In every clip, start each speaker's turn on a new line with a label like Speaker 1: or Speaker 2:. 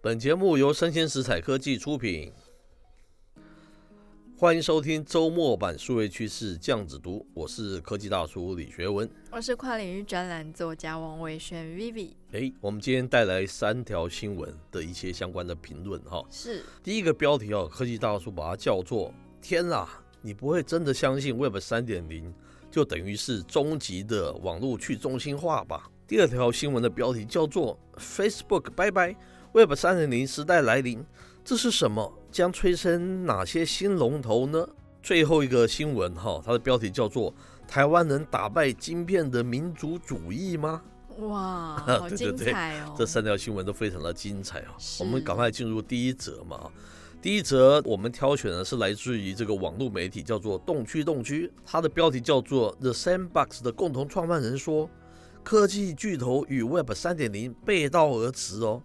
Speaker 1: 本节目由生鲜食材科技出品，欢迎收听周末版数位趋势酱子读，我是科技大叔李学文，
Speaker 2: 我是跨领域专栏作家王伟轩 Vivi。
Speaker 1: 哎，我们今天带来三条新闻的一些相关的评论哈。
Speaker 2: 是
Speaker 1: 第一个标题哦，科技大叔把它叫做“天啊，你不会真的相信 Web 三点零就等于是终极的网络去中心化吧？”第二条新闻的标题叫做 “Facebook 拜拜”。Web 三点零时代来临，这是什么？将催生哪些新龙头呢？最后一个新闻哈，它的标题叫做“台湾能打败晶片的民族主义吗？”
Speaker 2: 哇，好精彩哦！
Speaker 1: 这三条新闻都非常的精彩啊！我们赶快进入第一则嘛。第一则我们挑选的是来自于这个网络媒体，叫做动区动区，它的标题叫做 “The Sandbox” 的共同创办人说，科技巨头与 Web 三点零背道而驰哦。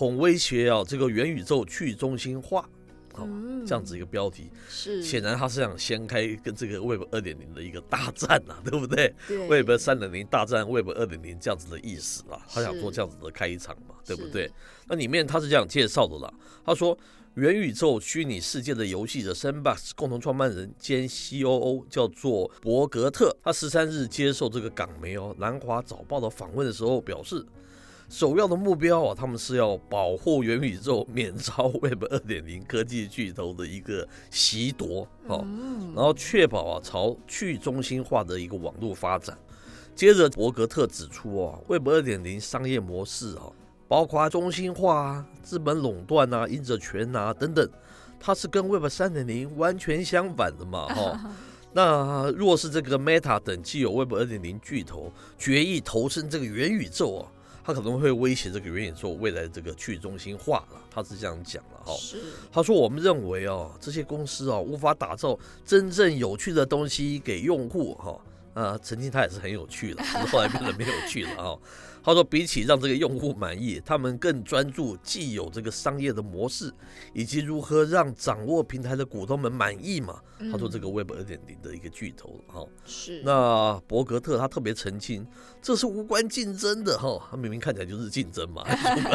Speaker 1: 恐威胁啊，这个元宇宙去中心化，好，这样子一个标题，
Speaker 2: 是
Speaker 1: 显然他是想掀开跟这个 Web 二点零的一个大战呐、啊，对不对，
Speaker 2: 对
Speaker 1: ？Web 三点零大战 Web 二点零这样子的意思啊，他想做这样子的开场嘛，对不对？那里面他是这样介绍的啦，他说元宇宙虚拟世界的游戏的 Sandbox 共同创办人兼 COO 叫做伯格特，他十三日接受这个港媒哦南华早报的访问的时候表示。首要的目标啊，他们是要保护元宇宙免遭 Web 二点零科技巨头的一个袭夺，哦，然后确保啊朝去中心化的一个网络发展。接着，伯格特指出啊，Web 二点零商业模式啊，包括中心化啊、资本垄断啊、印者权啊等等，它是跟 Web 三点零完全相反的嘛，哈。那若是这个 Meta 等既有 Web 二点零巨头决意投身这个元宇宙啊。他可能会威胁这个原野座未来的这个去中心化了，他是这样讲了哈。是，他说我们认为哦，这些公司哦无法打造真正有趣的东西给用户哈。啊，曾经他也是很有趣的，只是后来变得没有趣了哈。他说，比起让这个用户满意，他们更专注既有这个商业的模式，以及如何让掌握平台的股东们满意嘛。他说，这个 Web 二点零的一个巨头哈。是。那伯格特他特别澄清，这是无关竞争的哈，他明明看起来就是竞争嘛，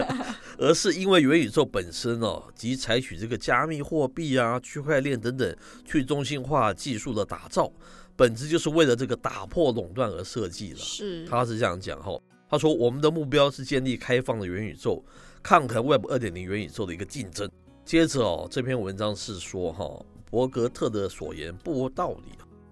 Speaker 1: 而是因为元宇宙本身哦，及采取这个加密货币啊、区块链等等去中心化技术的打造，本质就是为了这个打破垄断而设计了。是。他是这样讲哈。他说：“我们的目标是建立开放的元宇宙，抗衡 Web 二点零元宇宙的一个竞争。”接着哦，这篇文章是说哈，伯格特的所言不无道理，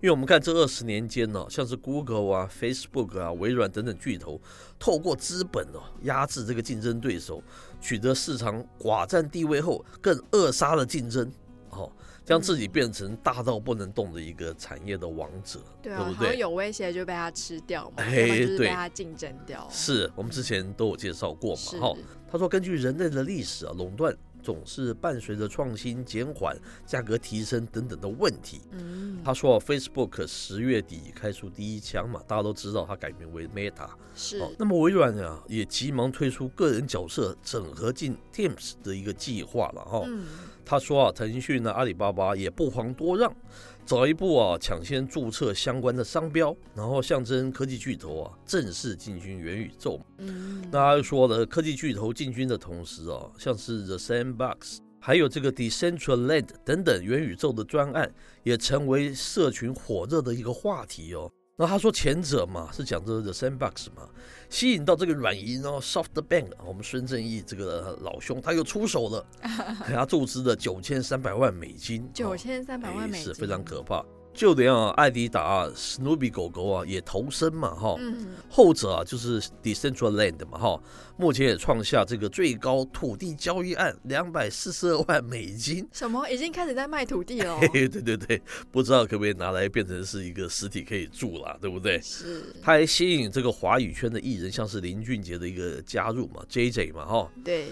Speaker 1: 因为我们看这二十年间呢，像是 Google 啊、Facebook 啊、微软等等巨头，透过资本哦压制这个竞争对手，取得市场寡占地位后，更扼杀了竞争，哦。将自己变成大到不能动的一个产业的王者，对，啊、对不对？
Speaker 2: 有威胁就被他吃掉嘛，哎，对，被他竞争掉。
Speaker 1: 是我们之前都有介绍过嘛，哈。他说，根据人类的历史啊，垄断总是伴随着创新减缓、价格提升等等的问题。嗯，他说，Facebook 十月底开出第一枪嘛，大家都知道他改名为 Meta。是，那么微软啊也急忙推出个人角色整合进 Teams 的一个计划了，哈。嗯。他说啊，腾讯呢，阿里巴巴也不遑多让，早一步啊，抢先注册相关的商标，然后象征科技巨头啊正式进军元宇宙。嗯，那说了，科技巨头进军的同时啊，像是 The Sandbox，还有这个 Decentraland 等等元宇宙的专案，也成为社群火热的一个话题哦。那他说前者嘛是讲这个 Sandbox 嘛，吸引到这个软银哦，SoftBank，我们孙正义这个老兄他又出手了，给他注资了九千三百万美金，
Speaker 2: 九千三百万美金
Speaker 1: 是非常可怕。就连啊，艾迪达、史努比狗狗啊也投身嘛，哈，后者啊就是 Decentraland 嘛，哈，目前也创下这个最高土地交易案两百四十二万美金，
Speaker 2: 什么？已经开始在卖土地了？
Speaker 1: 对对对，不知道可不可以拿来变成是一个实体可以住了，对不对？是，他还吸引这个华语圈的艺人，像是林俊杰的一个加入嘛，JJ 嘛，哈，对。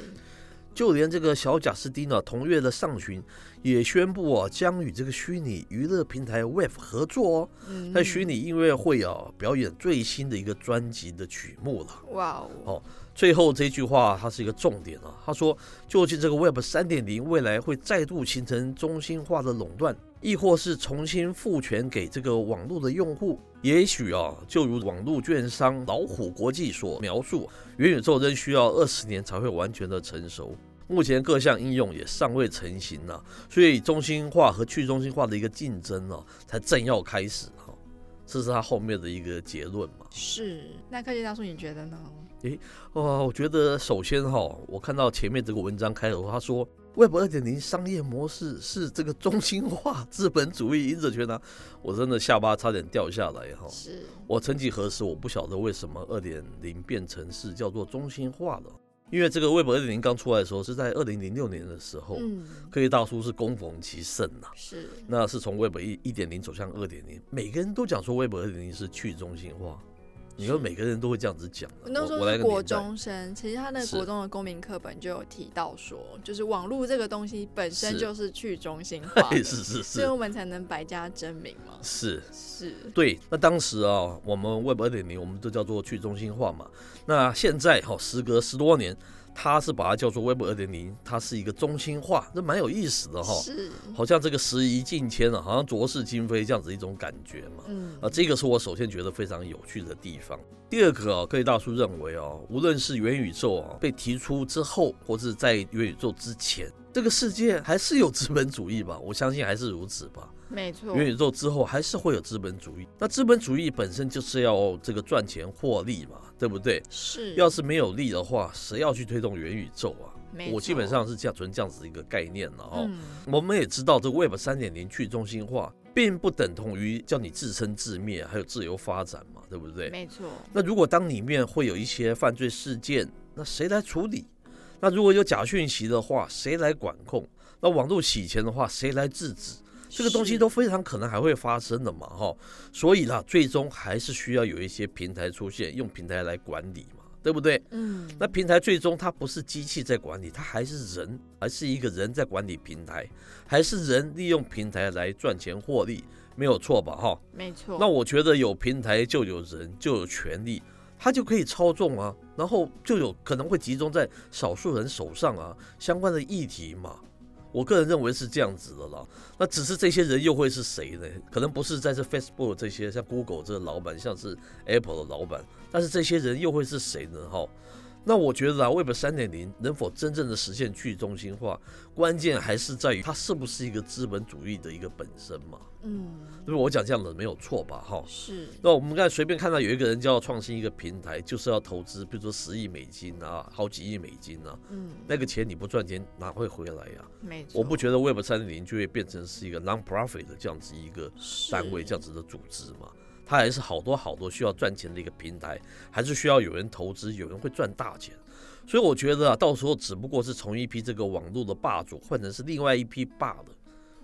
Speaker 1: 就连这个小贾斯汀呢，同月的上旬也宣布啊，将与这个虚拟娱乐平台 w e b 合作哦，在虚拟音乐会啊表演最新的一个专辑的曲目了。哇哦！哦，最后这句话它是一个重点啊，他说，究竟这个 Web 三点零未来会再度形成中心化的垄断，亦或是重新赋权给这个网络的用户？也许啊，就如网络券商老虎国际所描述，元宇宙仍需要二十年才会完全的成熟。目前各项应用也尚未成型呢、啊，所以中心化和去中心化的一个竞争呢、啊，才正要开始哈、啊。这是他后面的一个结论嘛？
Speaker 2: 是。那科技大叔你觉得呢？
Speaker 1: 诶，哇，我觉得首先哈，我看到前面这个文章开头他说，Web 二点零商业模式是这个中心化资本主义赢者全拿，我真的下巴差点掉下来哈。
Speaker 2: 是。
Speaker 1: 我曾几何时，我不晓得为什么二点零变成是叫做中心化了。因为这个 Web 二点零刚出来的时候是在二零零六年的时候，嗯，科技大叔是攻逢其盛呐，
Speaker 2: 是，
Speaker 1: 那是从 Web 一一点零走向二点零，每个人都讲说 Web 二点零是去中心化。你说每个人都会这样子讲。
Speaker 2: 我那时候是国中生，其实他那个国中的公民课本就有提到说，就是网络这个东西本身就是去中心化，
Speaker 1: 是是是，
Speaker 2: 所以我们才能百家争鸣嘛。
Speaker 1: 是
Speaker 2: 是，
Speaker 1: 对。那当时啊，我们 Web 二点零我们都叫做去中心化嘛。那现在哈，时隔十多年。他是把它叫做 Web 二点零，它是一个中心化，这蛮有意思的哈，
Speaker 2: 是，
Speaker 1: 好像这个时移境迁了，好像浊世今非这样子一种感觉嘛，嗯，啊，这个是我首先觉得非常有趣的地方。第二个啊，各位大叔认为啊，无论是元宇宙啊被提出之后，或是在元宇宙之前，这个世界还是有资本主义吧，我相信还是如此吧。
Speaker 2: 没错，
Speaker 1: 元宇宙之后还是会有资本主义。那资本主义本身就是要这个赚钱获利嘛，对不对？
Speaker 2: 是。
Speaker 1: 要是没有利的话，谁要去推动元宇宙啊？
Speaker 2: 没错。
Speaker 1: 我基本上是这样纯这样子一个概念了哦。嗯。我们也知道，这个 Web 三点零去中心化，并不等同于叫你自生自灭，还有自由发展嘛，对不对？
Speaker 2: 没错。
Speaker 1: 那如果当里面会有一些犯罪事件，那谁来处理？那如果有假讯息的话，谁来管控？那网络洗钱的话，谁来制止？这个东西都非常可能还会发生的嘛，哈，所以啦，最终还是需要有一些平台出现，用平台来管理嘛，对不对？嗯，那平台最终它不是机器在管理，它还是人，还是一个人在管理平台，还是人利用平台来赚钱获利，没有错吧？哈，
Speaker 2: 没错。
Speaker 1: 那我觉得有平台就有人，就有权利，他就可以操纵啊，然后就有可能会集中在少数人手上啊，相关的议题嘛。我个人认为是这样子的啦，那只是这些人又会是谁呢？可能不是在这 Facebook 这些像 Google 这个老板，像是 Apple 的老板，但是这些人又会是谁呢？哈。那我觉得啊，Web 三点零能否真正的实现去中心化，关键还是在于它是不是一个资本主义的一个本身嘛。嗯，我讲这样的没有错吧？哈，
Speaker 2: 是。
Speaker 1: 那我们刚才随便看到有一个人叫创新一个平台，就是要投资，比如说十亿美金啊，好几亿美金啊。嗯，那个钱你不赚钱哪会回来呀？
Speaker 2: 没错。
Speaker 1: 我不觉得 Web 三点零就会变成是一个 non-profit 的这样子一个单位，这样子的组织嘛。它还是好多好多需要赚钱的一个平台，还是需要有人投资，有人会赚大钱。所以我觉得啊，到时候只不过是从一批这个网络的霸主换成是另外一批霸的。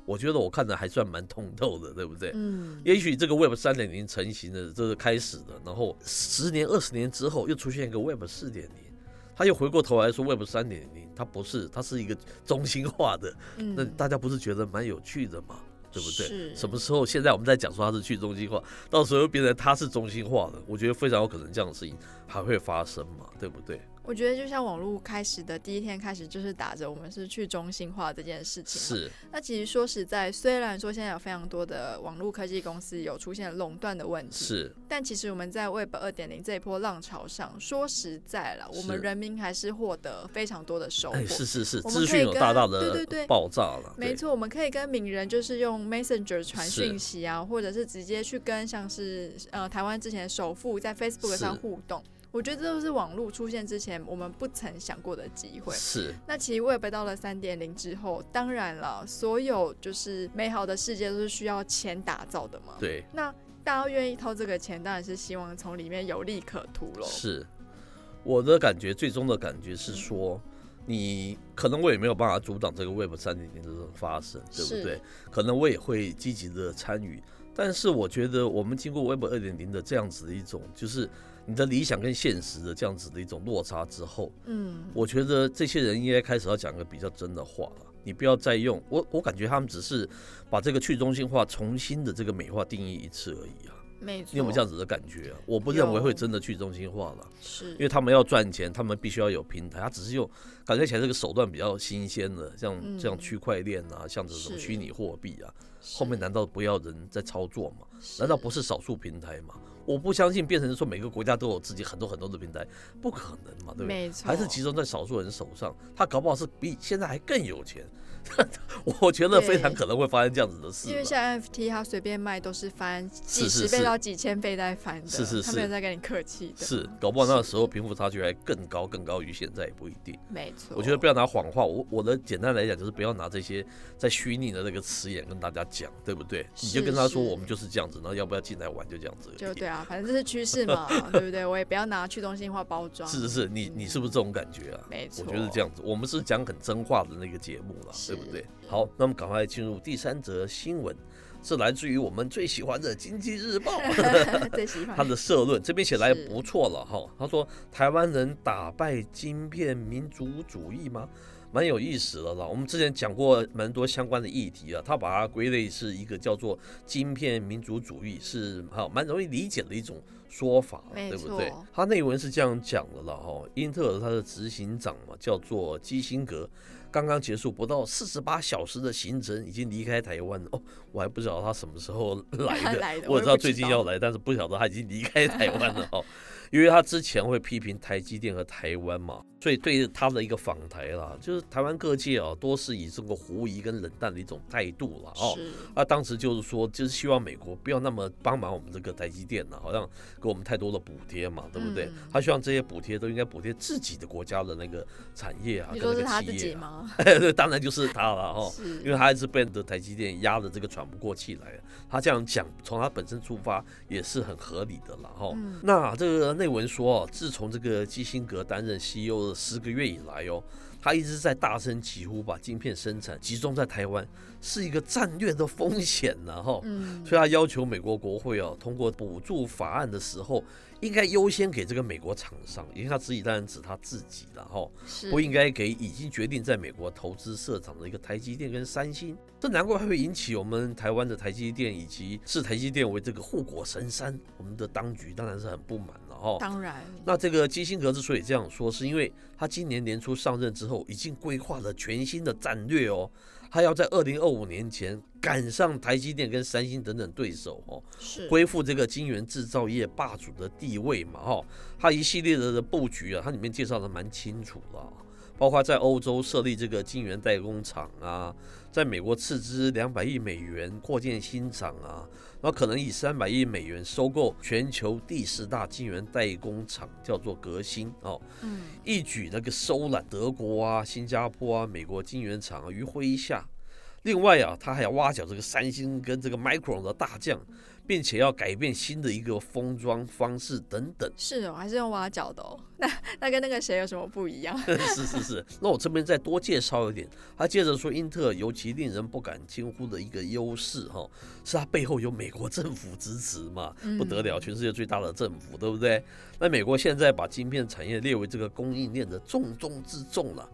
Speaker 1: 我觉得我看的还算蛮通透的，对不对？嗯。也许这个 Web 三点零成型的这是开始的，然后十年、二十年之后又出现一个 Web 四点零，他又回过头来说 Web 三点零，它不是，它是一个中心化的。那大家不是觉得蛮有趣的吗？对不对？什么时候？现在我们在讲说它是去中心化，到时候又变成它是中心化的，我觉得非常有可能这样的事情还会发生嘛，对不对？
Speaker 2: 我觉得就像网络开始的第一天开始，就是打着我们是去中心化这件事情。
Speaker 1: 是。
Speaker 2: 那其实说实在，虽然说现在有非常多的网络科技公司有出现垄断的问题，
Speaker 1: 是。
Speaker 2: 但其实我们在 Web 二点零这一波浪潮上，说实在了，我们人民还是获得非常多的收获。
Speaker 1: 是是是，资讯有大大的对对对爆炸了。
Speaker 2: 没错，我们可以跟名人就是用 Messenger 传讯息啊，或者是直接去跟像是呃台湾之前首富在 Facebook 上互动。我觉得这都是网络出现之前我们不曾想过的机会。
Speaker 1: 是。
Speaker 2: 那其实 Web 到了三点零之后，当然了，所有就是美好的世界都是需要钱打造的嘛。
Speaker 1: 对。
Speaker 2: 那大家愿意掏这个钱，当然是希望从里面有利可图喽。
Speaker 1: 是。我的感觉，最终的感觉是说，你可能我也没有办法阻挡这个 Web 三点零的这种发生，对不对？可能我也会积极的参与，但是我觉得我们经过 Web 二点零的这样子的一种，就是。你的理想跟现实的这样子的一种落差之后，嗯，我觉得这些人应该开始要讲个比较真的话了。你不要再用我，我感觉他们只是把这个去中心化重新的这个美化定义一次而已啊。
Speaker 2: 没错，
Speaker 1: 你有没有这样子的感觉啊？我不认为会真的去中心化了，
Speaker 2: 是，
Speaker 1: 因为他们要赚钱，他们必须要有平台，他只是用感觉起来这个手段比较新鲜的，像这样区块链啊，像这种虚拟货币啊，后面难道不要人在操作吗？难道不是少数平台吗？我不相信变成说每个国家都有自己很多很多的平台，不可能嘛，对不对？
Speaker 2: 没错，
Speaker 1: 还是集中在少数人手上，他搞不好是比现在还更有钱。我觉得非常可能会发生这样子的事，
Speaker 2: 因为像 NFT 它随便卖都是翻几十倍到几千倍在翻的，
Speaker 1: 是是是，
Speaker 2: 他没有在跟你客气的，
Speaker 1: 是搞不好那个时候贫富差距还更高，更高于现在也不一定。
Speaker 2: 没错，
Speaker 1: 我觉得不要拿谎话，我我的简单来讲就是不要拿这些在虚拟的那个词眼跟大家讲，对不对？你就跟他说我们就是这样子，然后要不要进来玩就这样子。
Speaker 2: 就对啊，反正这是趋势嘛，对不对？我也不要拿去中心化包装。
Speaker 1: 是是是，你你是不是这种感觉啊？
Speaker 2: 没错，
Speaker 1: 我觉得是这样子。我们是讲很真话的那个节目了，对不对？好，那么赶快进入第三则新闻，是来自于我们最喜欢的《经济日报》
Speaker 2: 最喜欢
Speaker 1: 他的社论，这边写来不错了哈。他说：“台湾人打败晶片民族主义吗？”蛮有意思的了。我们之前讲过蛮多相关的议题啊，他把它归类是一个叫做“晶片民族主义”，是哈蛮容易理解的一种说法，对不对？他内文是这样讲的了哈。英特尔他的执行长嘛，叫做基辛格。刚刚结束不到四十八小时的行程，已经离开台湾了。哦，我还不知道他什么时候来的，来的我，我知道。最近要来，但是不晓得他已经离开台湾了哦，因为他之前会批评台积电和台湾嘛。所以对他的一个访台啦，就是台湾各界啊，多是以这个狐疑跟冷淡的一种态度了哦。啊，当时就是说，就是希望美国不要那么帮忙我们这个台积电了，好像给我们太多的补贴嘛，对不对？他希望这些补贴都应该补贴自己的国家的那个产业啊，跟那个企业吗？对，当然就是他了哦，因为他还是被的台积电压得这个喘不过气来。他这样讲，从他本身出发也是很合理的了哈。那这个内文说，自从这个基辛格担任 CEO。的十个月以来哦，他一直在大声疾呼，把晶片生产集中在台湾是一个战略的风险呢，哈。嗯，所以他要求美国国会哦，通过补助法案的时候，应该优先给这个美国厂商，因为他自己当然指他自己了哈，不应该给已经决定在美国投资设厂的一个台积电跟三星。这难怪会引起我们台湾的台积电以及视台积电为这个护国神山，我们的当局当然是很不满。哦，当然。那这个基辛格之所以这样说，是因为他今年年初上任之后，已经规划了全新的战略哦。他要在二零二五年前赶上台积电跟三星等等对手哦，恢复这个晶圆制造业霸主的地位嘛？哈，他一系列的的布局啊，他里面介绍的蛮清楚了，包括在欧洲设立这个晶圆代工厂啊，在美国斥资两百亿美元扩建新厂啊。然后可能以三百亿美元收购全球第四大晶圆代工厂，叫做革新哦，嗯，一举那个收揽德国啊、新加坡啊、美国晶圆厂于麾下。另外啊，他还要挖角这个三星跟这个 Micron 的大将。并且要改变新的一个封装方式等等，
Speaker 2: 是哦，还是用挖角的哦。那那跟那个谁有什么不一样？
Speaker 1: 是 是是。那我这边再多介绍一点。他接着说，英特尔尤其令人不敢轻忽的一个优势哈，是他背后有美国政府支持嘛，不得了，全世界最大的政府，对不对？那美国现在把晶片产业列为这个供应链的重中之重了。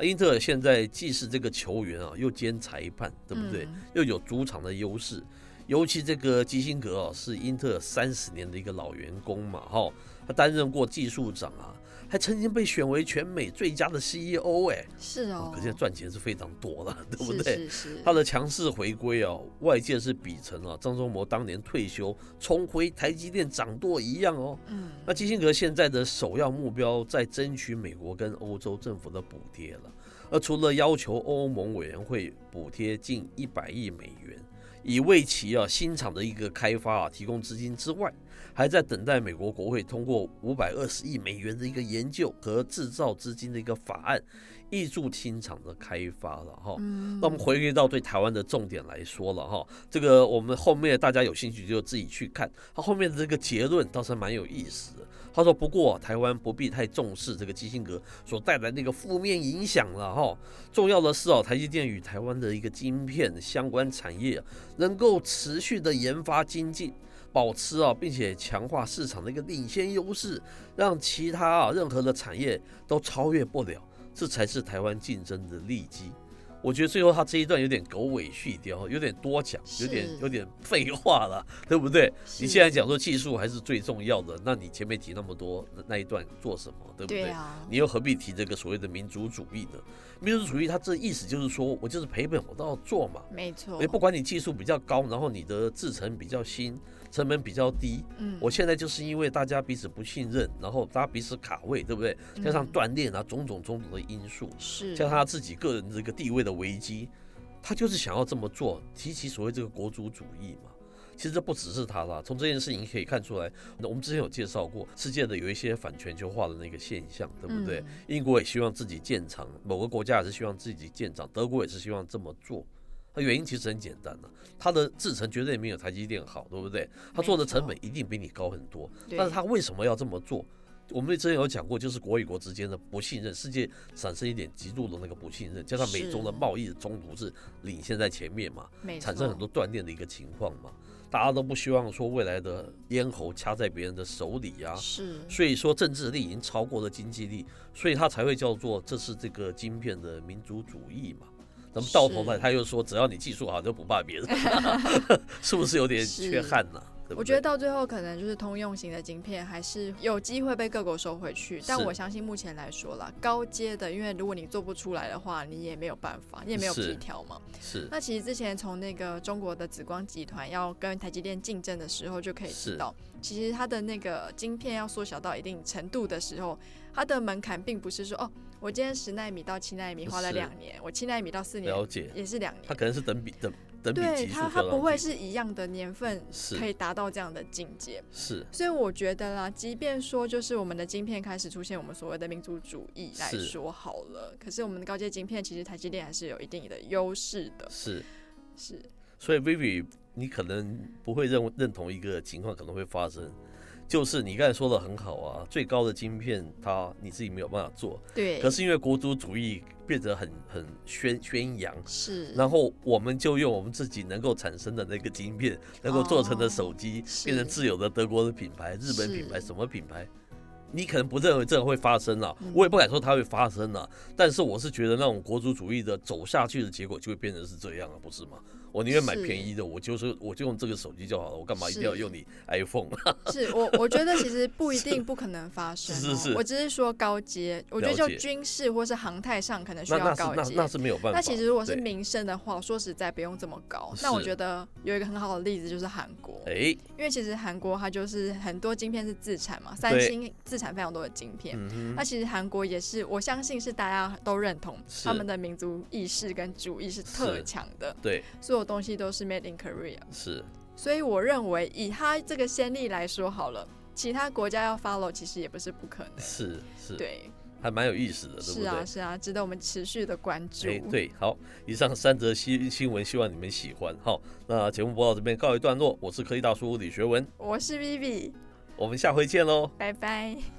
Speaker 1: 英特尔现在既是这个球员啊，又兼裁判，对不对？又有主场的优势。尤其这个基辛格哦，是英特尔三十年的一个老员工嘛，哈，他担任过技术长啊，还曾经被选为全美最佳的 CEO 哎，
Speaker 2: 是哦，
Speaker 1: 可见赚钱是非常多的，对不对？
Speaker 2: 是是是。
Speaker 1: 他的强势回归哦，外界是比成了张忠谋当年退休重回台积电掌舵一样哦。嗯。那基辛格现在的首要目标在争取美国跟欧洲政府的补贴了，而除了要求欧盟委员会补贴近一百亿美元。以为其啊新厂的一个开发啊提供资金之外，还在等待美国国会通过五百二十亿美元的一个研究和制造资金的一个法案，挹注新厂的开发了哈。那我们回归到对台湾的重点来说了哈，这个我们后面大家有兴趣就自己去看，它后面的这个结论倒是蛮有意思的。他说：“不过，台湾不必太重视这个基辛格所带来那个负面影响了哈。重要的是哦，台积电与台湾的一个晶片相关产业能够持续的研发精进，保持啊，并且强化市场的一个领先优势，让其他啊任何的产业都超越不了，这才是台湾竞争的利基。”我觉得最后他这一段有点狗尾续貂，有点多讲，有点有点废话了，对不对？你现在讲说技术还是最重要的，那你前面提那么多那一段做什么，对不对？对啊。你又何必提这个所谓的民族主义呢？民族主义它这意思就是说我就是赔本我都要做嘛，
Speaker 2: 没错。
Speaker 1: 也不管你技术比较高，然后你的制成比较新。成本比较低。
Speaker 2: 嗯，
Speaker 1: 我现在就是因为大家彼此不信任，然后大家彼此卡位，对不对？加上锻炼啊，种种种种的因素，
Speaker 2: 是
Speaker 1: 加上他自己个人这个地位的危机，他就是想要这么做，提起所谓这个国族主义嘛。其实这不只是他啦，从这件事情可以看出来，那我们之前有介绍过世界的有一些反全球化的那个现象，对不对？英国也希望自己建厂，某个国家也是希望自己建厂，德国也是希望这么做。它原因其实很简单的，它的制程绝对没有台积电好，对不对？它做的成本一定比你高很多，但是它为什么要这么做？我们之前有讲过，就是国与国之间的不信任，世界产生一点极度的那个不信任，加上美中的贸易的冲突是领先在前面嘛，产生很多断链的一个情况嘛，大家都不希望说未来的咽喉掐在别人的手里啊，
Speaker 2: 是，
Speaker 1: 所以说政治力已经超过了经济力，所以它才会叫做这是这个晶片的民族主义嘛。那么到头来他又说，只要你技术好就不怕别人，是不是有点缺憾呢、啊？
Speaker 2: 我觉得到最后可能就是通用型的晶片还是有机会被各国收回去，但我相信目前来说啦，高阶的，因为如果你做不出来的话，你也没有办法，你也没有皮条嘛。
Speaker 1: 是。
Speaker 2: 那其实之前从那个中国的紫光集团要跟台积电竞争的时候，就可以知道，其实它的那个晶片要缩小到一定程度的时候，它的门槛并不是说哦。我今天十纳米到七纳米花了两年，我七纳米到四年了解。也是两年，
Speaker 1: 它可能是等比等等比
Speaker 2: 对它它不会是一样的年份可以达到这样的境界，
Speaker 1: 是，
Speaker 2: 所以我觉得啦，即便说就是我们的晶片开始出现我们所谓的民族主义来说好了，可是我们的高阶晶片其实台积电还是有一定的优势的，
Speaker 1: 是。
Speaker 2: 是，
Speaker 1: 所以 Vivi 你可能不会认认同一个情况可能会发生。就是你刚才说的很好啊，最高的晶片它你自己没有办法做，
Speaker 2: 对。
Speaker 1: 可是因为国族主义变得很很宣宣扬，
Speaker 2: 是。
Speaker 1: 然后我们就用我们自己能够产生的那个晶片，能够做成的手机，变成自有的德国的品牌、日本品牌、什么品牌？你可能不认为这个会发生啊，我也不敢说它会发生啊。但是我是觉得那种国族主义的走下去的结果就会变成是这样啊，不是吗？我宁愿买便宜的，我就是我就用这个手机就好了，我干嘛一定要用你 iPhone？
Speaker 2: 是，是我我觉得其实不一定不可能发生，是是是，我只是说高阶，我觉得就军事或是航太上可能需要高阶，
Speaker 1: 那那，那是没有办法。
Speaker 2: 那其实如果是民生的话，说实在不用这么高。那我觉得有一个很好的例子就是韩国，哎，因为其实韩国它就是很多晶片是自产嘛，三星自产非常多的晶片，那其实韩国也是，我相信是大家都认同他们的民族意识跟主义是特强的，
Speaker 1: 对，
Speaker 2: 所以。东西都是 made in Korea，
Speaker 1: 是，
Speaker 2: 所以我认为以他这个先例来说好了，其他国家要 follow 其实也不是不可能，
Speaker 1: 是是，
Speaker 2: 对，
Speaker 1: 还蛮有意思的，对不对？
Speaker 2: 是啊是啊，值得我们持续的关注。
Speaker 1: 哎，对，好，以上三则新新闻，希望你们喜欢。好，那节目播到这边告一段落，我是科技大叔李学文，
Speaker 2: 我是 Vivi，
Speaker 1: 我们下回见喽，
Speaker 2: 拜拜。